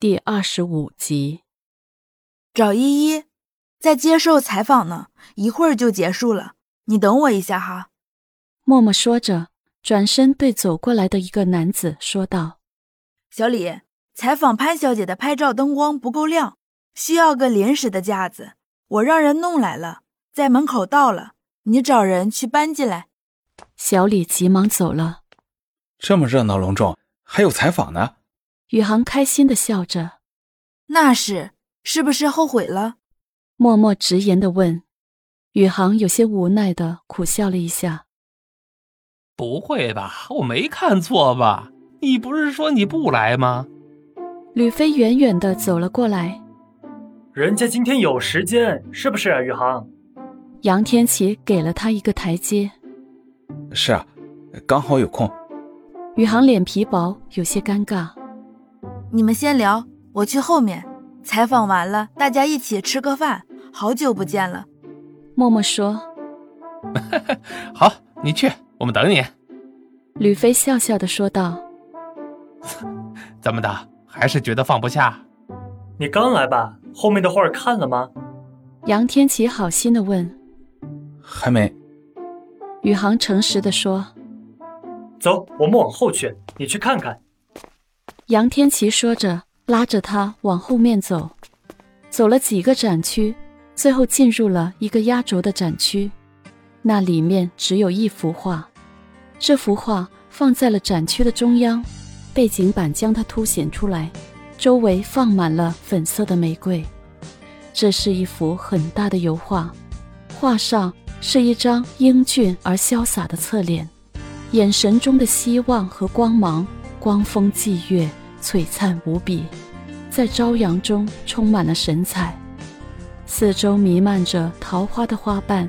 第二十五集，找依依，在接受采访呢，一会儿就结束了，你等我一下哈。默默说着，转身对走过来的一个男子说道：“小李，采访潘小姐的拍照灯光不够亮，需要个临时的架子，我让人弄来了，在门口到了，你找人去搬进来。”小李急忙走了。这么热闹隆重，还有采访呢。宇航开心的笑着，那是是不是后悔了？默默直言的问。宇航有些无奈的苦笑了一下，不会吧，我没看错吧？你不是说你不来吗？吕飞远远的走了过来，人家今天有时间，是不是啊？宇航，杨天琪给了他一个台阶。是啊，刚好有空。宇航脸皮薄，有些尴尬。你们先聊，我去后面采访完了，大家一起吃个饭。好久不见了，默默说。好，你去，我们等你。吕飞笑笑的说道。怎么的，还是觉得放不下？你刚来吧？后面的画看了吗？杨天琪好心的问。还没。宇航诚实的说。走，我们往后去，你去看看。杨天琪说着，拉着他往后面走，走了几个展区，最后进入了一个压轴的展区。那里面只有一幅画，这幅画放在了展区的中央，背景板将它凸显出来，周围放满了粉色的玫瑰。这是一幅很大的油画，画上是一张英俊而潇洒的侧脸，眼神中的希望和光芒，光风霁月。璀璨无比，在朝阳中充满了神采。四周弥漫着桃花的花瓣，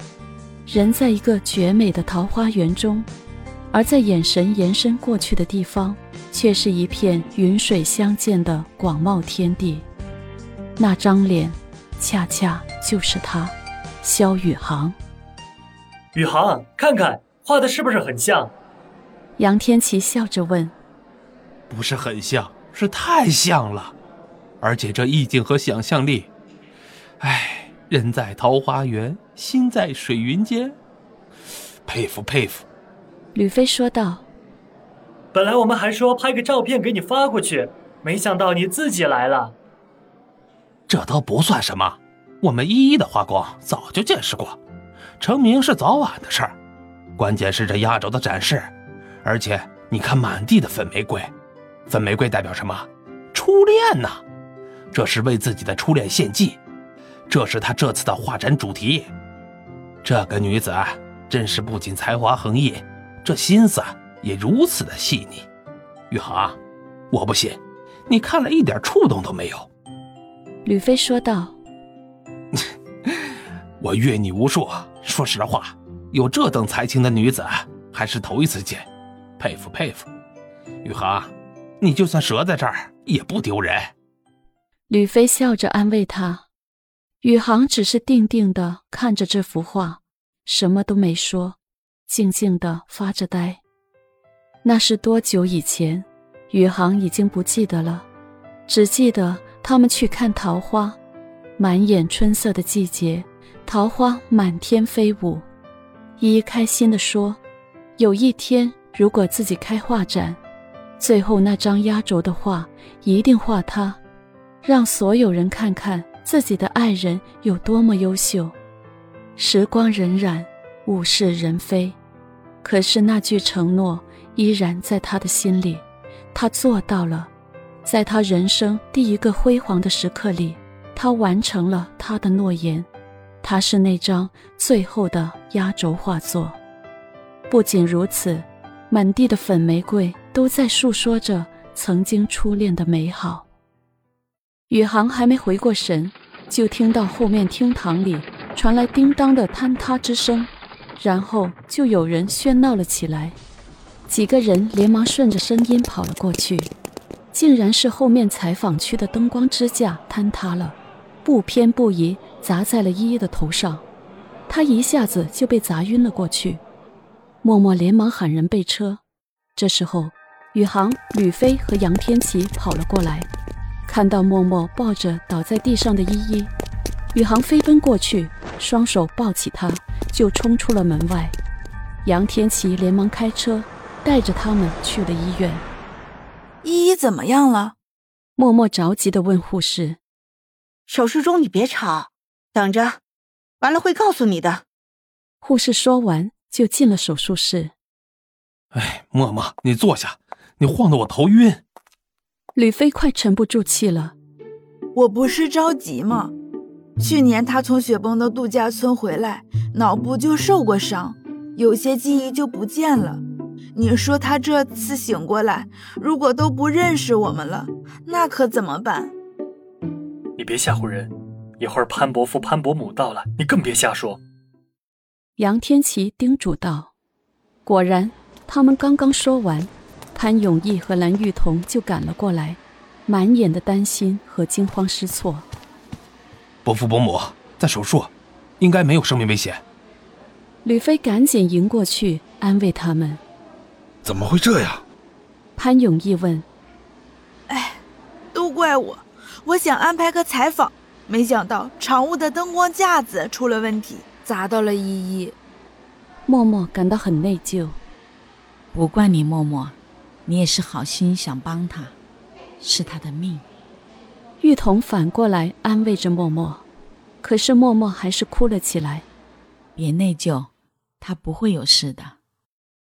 人在一个绝美的桃花源中，而在眼神延伸过去的地方，却是一片云水相间的广袤天地。那张脸，恰恰就是他，萧宇航。宇航，看看画的是不是很像？杨天琪笑着问：“不是很像。”是太像了，而且这意境和想象力，哎，人在桃花源，心在水云间，佩服佩服。吕飞说道：“本来我们还说拍个照片给你发过去，没想到你自己来了。这都不算什么，我们一一的画工早就见识过，成名是早晚的事儿，关键是这压轴的展示，而且你看满地的粉玫瑰。”粉玫瑰代表什么？初恋呐，这是为自己的初恋献祭，这是他这次的画展主题。这个女子真是不仅才华横溢，这心思也如此的细腻。宇航，我不信，你看了一点触动都没有。吕飞说道：“ 我阅你无数，说实话，有这等才情的女子还是头一次见，佩服佩服。”宇航。你就算折在这儿也不丢人。吕飞笑着安慰他，宇航只是定定的看着这幅画，什么都没说，静静的发着呆。那是多久以前？宇航已经不记得了，只记得他们去看桃花，满眼春色的季节，桃花满天飞舞。依依开心的说：“有一天，如果自己开画展。”最后那张压轴的画一定画他，让所有人看看自己的爱人有多么优秀。时光荏苒，物是人非，可是那句承诺依然在他的心里。他做到了，在他人生第一个辉煌的时刻里，他完成了他的诺言。他是那张最后的压轴画作。不仅如此。满地的粉玫瑰都在诉说着曾经初恋的美好。宇航还没回过神，就听到后面厅堂里传来叮当的坍塌之声，然后就有人喧闹了起来。几个人连忙顺着声音跑了过去，竟然是后面采访区的灯光支架坍塌了，不偏不倚砸在了依依的头上，他一下子就被砸晕了过去。默默连忙喊人备车。这时候，宇航、吕飞和杨天琪跑了过来，看到默默抱着倒在地上的依依，宇航飞奔过去，双手抱起她，就冲出了门外。杨天琪连忙开车，带着他们去了医院。依依怎么样了？默默着急地问护士。手术中你别吵，等着，完了会告诉你的。护士说完就进了手术室。哎，默默，你坐下，你晃得我头晕。吕飞快沉不住气了。我不是着急吗？去年他从雪崩的度假村回来，脑部就受过伤，有些记忆就不见了。你说他这次醒过来，如果都不认识我们了，那可怎么办？你别吓唬人，一会儿潘伯父、潘伯母到了，你更别瞎说。杨天琪叮嘱道。果然，他们刚刚说完，潘永义和蓝玉彤就赶了过来，满眼的担心和惊慌失措。伯父伯母在手术，应该没有生命危险。吕飞赶紧迎过去安慰他们。怎么会这样？潘永义问。哎，都怪我，我想安排个采访，没想到场务的灯光架子出了问题，砸到了依依。默默感到很内疚。不怪你，默默，你也是好心想帮他，是他的命。玉彤反过来安慰着默默，可是默默还是哭了起来。别内疚，他不会有事的。